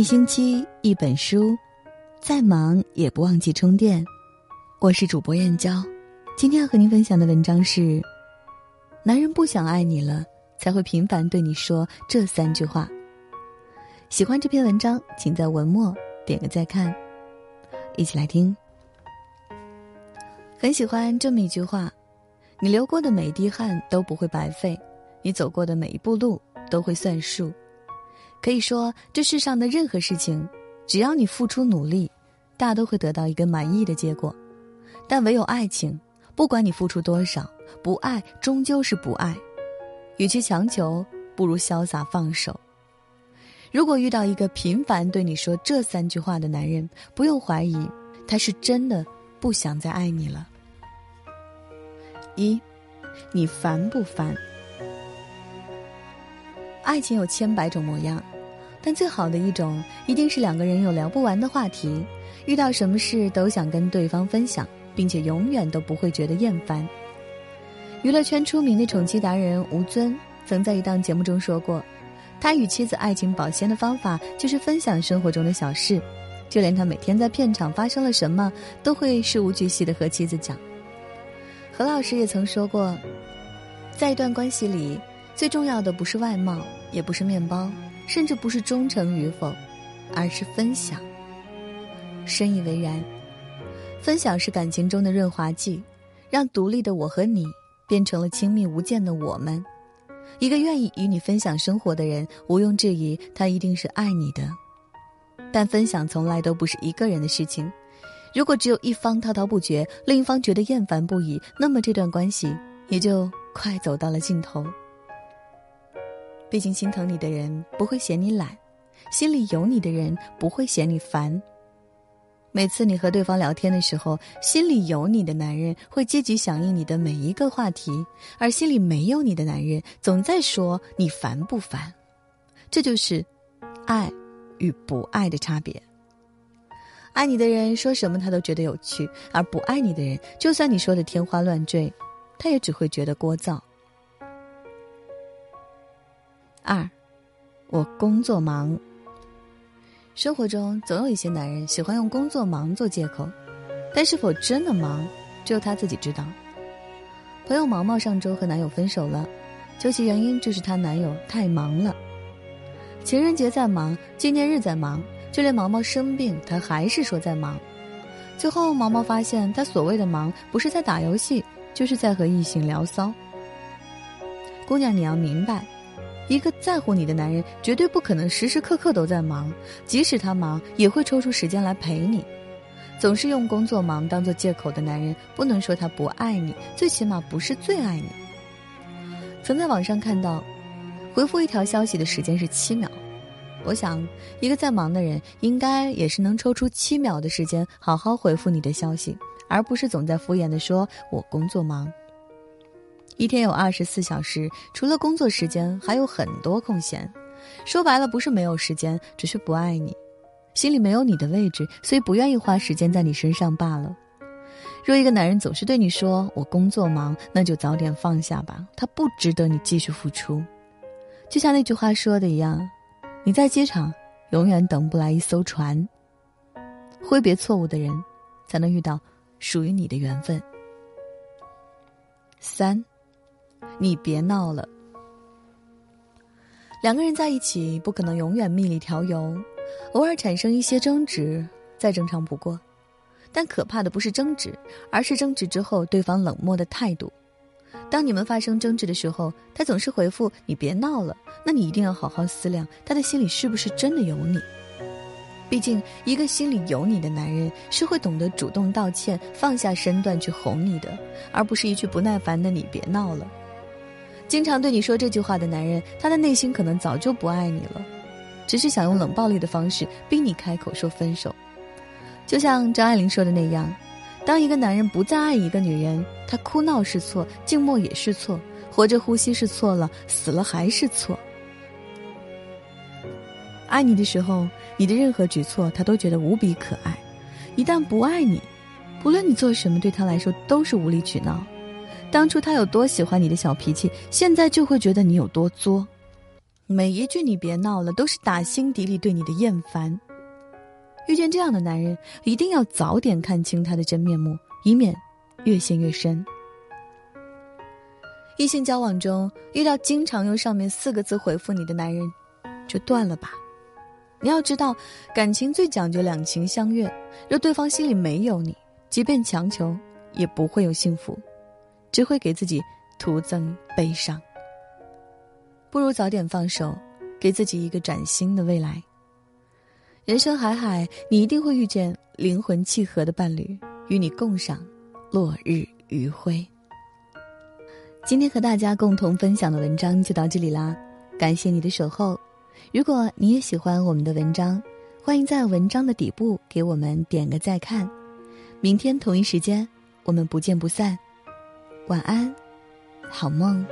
一星期一本书，再忙也不忘记充电。我是主播燕娇，今天要和您分享的文章是：男人不想爱你了，才会频繁对你说这三句话。喜欢这篇文章，请在文末点个再看。一起来听。很喜欢这么一句话：你流过的每一滴汗都不会白费，你走过的每一步路都会算数。可以说，这世上的任何事情，只要你付出努力，大都会得到一个满意的结果。但唯有爱情，不管你付出多少，不爱终究是不爱。与其强求，不如潇洒放手。如果遇到一个频繁对你说这三句话的男人，不用怀疑，他是真的不想再爱你了。一，你烦不烦？爱情有千百种模样，但最好的一种一定是两个人有聊不完的话题，遇到什么事都想跟对方分享，并且永远都不会觉得厌烦。娱乐圈出名的宠妻达人吴尊曾在一档节目中说过，他与妻子爱情保鲜的方法就是分享生活中的小事，就连他每天在片场发生了什么，都会事无巨细的和妻子讲。何老师也曾说过，在一段关系里。最重要的不是外貌，也不是面包，甚至不是忠诚与否，而是分享。深以为然，分享是感情中的润滑剂，让独立的我和你变成了亲密无间的我们。一个愿意与你分享生活的人，毋庸置疑，他一定是爱你的。但分享从来都不是一个人的事情，如果只有一方滔滔不绝，另一方觉得厌烦不已，那么这段关系也就快走到了尽头。毕竟心疼你的人不会嫌你懒，心里有你的人不会嫌你烦。每次你和对方聊天的时候，心里有你的男人会积极响应你的每一个话题，而心里没有你的男人总在说你烦不烦。这就是爱与不爱的差别。爱你的人说什么他都觉得有趣，而不爱你的人，就算你说的天花乱坠，他也只会觉得聒噪。二，我工作忙。生活中总有一些男人喜欢用工作忙做借口，但是否真的忙，只有他自己知道。朋友毛毛上周和男友分手了，究其原因就是她男友太忙了。情人节在忙，纪念日在忙，就连毛毛生病，他还是说在忙。最后毛毛发现，他所谓的忙，不是在打游戏，就是在和异性聊骚。姑娘，你要明白。一个在乎你的男人，绝对不可能时时刻刻都在忙，即使他忙，也会抽出时间来陪你。总是用工作忙当做借口的男人，不能说他不爱你，最起码不是最爱你。曾在网上看到，回复一条消息的时间是七秒，我想，一个再忙的人，应该也是能抽出七秒的时间好好回复你的消息，而不是总在敷衍的说“我工作忙”。一天有二十四小时，除了工作时间，还有很多空闲。说白了，不是没有时间，只是不爱你，心里没有你的位置，所以不愿意花时间在你身上罢了。若一个男人总是对你说“我工作忙”，那就早点放下吧，他不值得你继续付出。就像那句话说的一样，你在机场永远等不来一艘船。挥别错误的人，才能遇到属于你的缘分。三。你别闹了。两个人在一起不可能永远蜜里调油，偶尔产生一些争执再正常不过。但可怕的不是争执，而是争执之后对方冷漠的态度。当你们发生争执的时候，他总是回复“你别闹了”，那你一定要好好思量，他的心里是不是真的有你？毕竟，一个心里有你的男人是会懂得主动道歉、放下身段去哄你的，而不是一句不耐烦的“你别闹了”。经常对你说这句话的男人，他的内心可能早就不爱你了，只是想用冷暴力的方式逼你开口说分手。就像张爱玲说的那样，当一个男人不再爱一个女人，他哭闹是错，静默也是错，活着呼吸是错了，死了还是错。爱你的时候，你的任何举措他都觉得无比可爱；一旦不爱你，不论你做什么，对他来说都是无理取闹。当初他有多喜欢你的小脾气，现在就会觉得你有多作。每一句“你别闹了”都是打心底里对你的厌烦。遇见这样的男人，一定要早点看清他的真面目，以免越陷越深。异性交往中遇到经常用上面四个字回复你的男人，就断了吧。你要知道，感情最讲究两情相悦，若对方心里没有你，即便强求，也不会有幸福，只会给自己徒增悲伤。不如早点放手，给自己一个崭新的未来。人生海海，你一定会遇见灵魂契合的伴侣，与你共赏落日余晖。今天和大家共同分享的文章就到这里啦，感谢你的守候。如果你也喜欢我们的文章，欢迎在文章的底部给我们点个再看。明天同一时间，我们不见不散。晚安，好梦。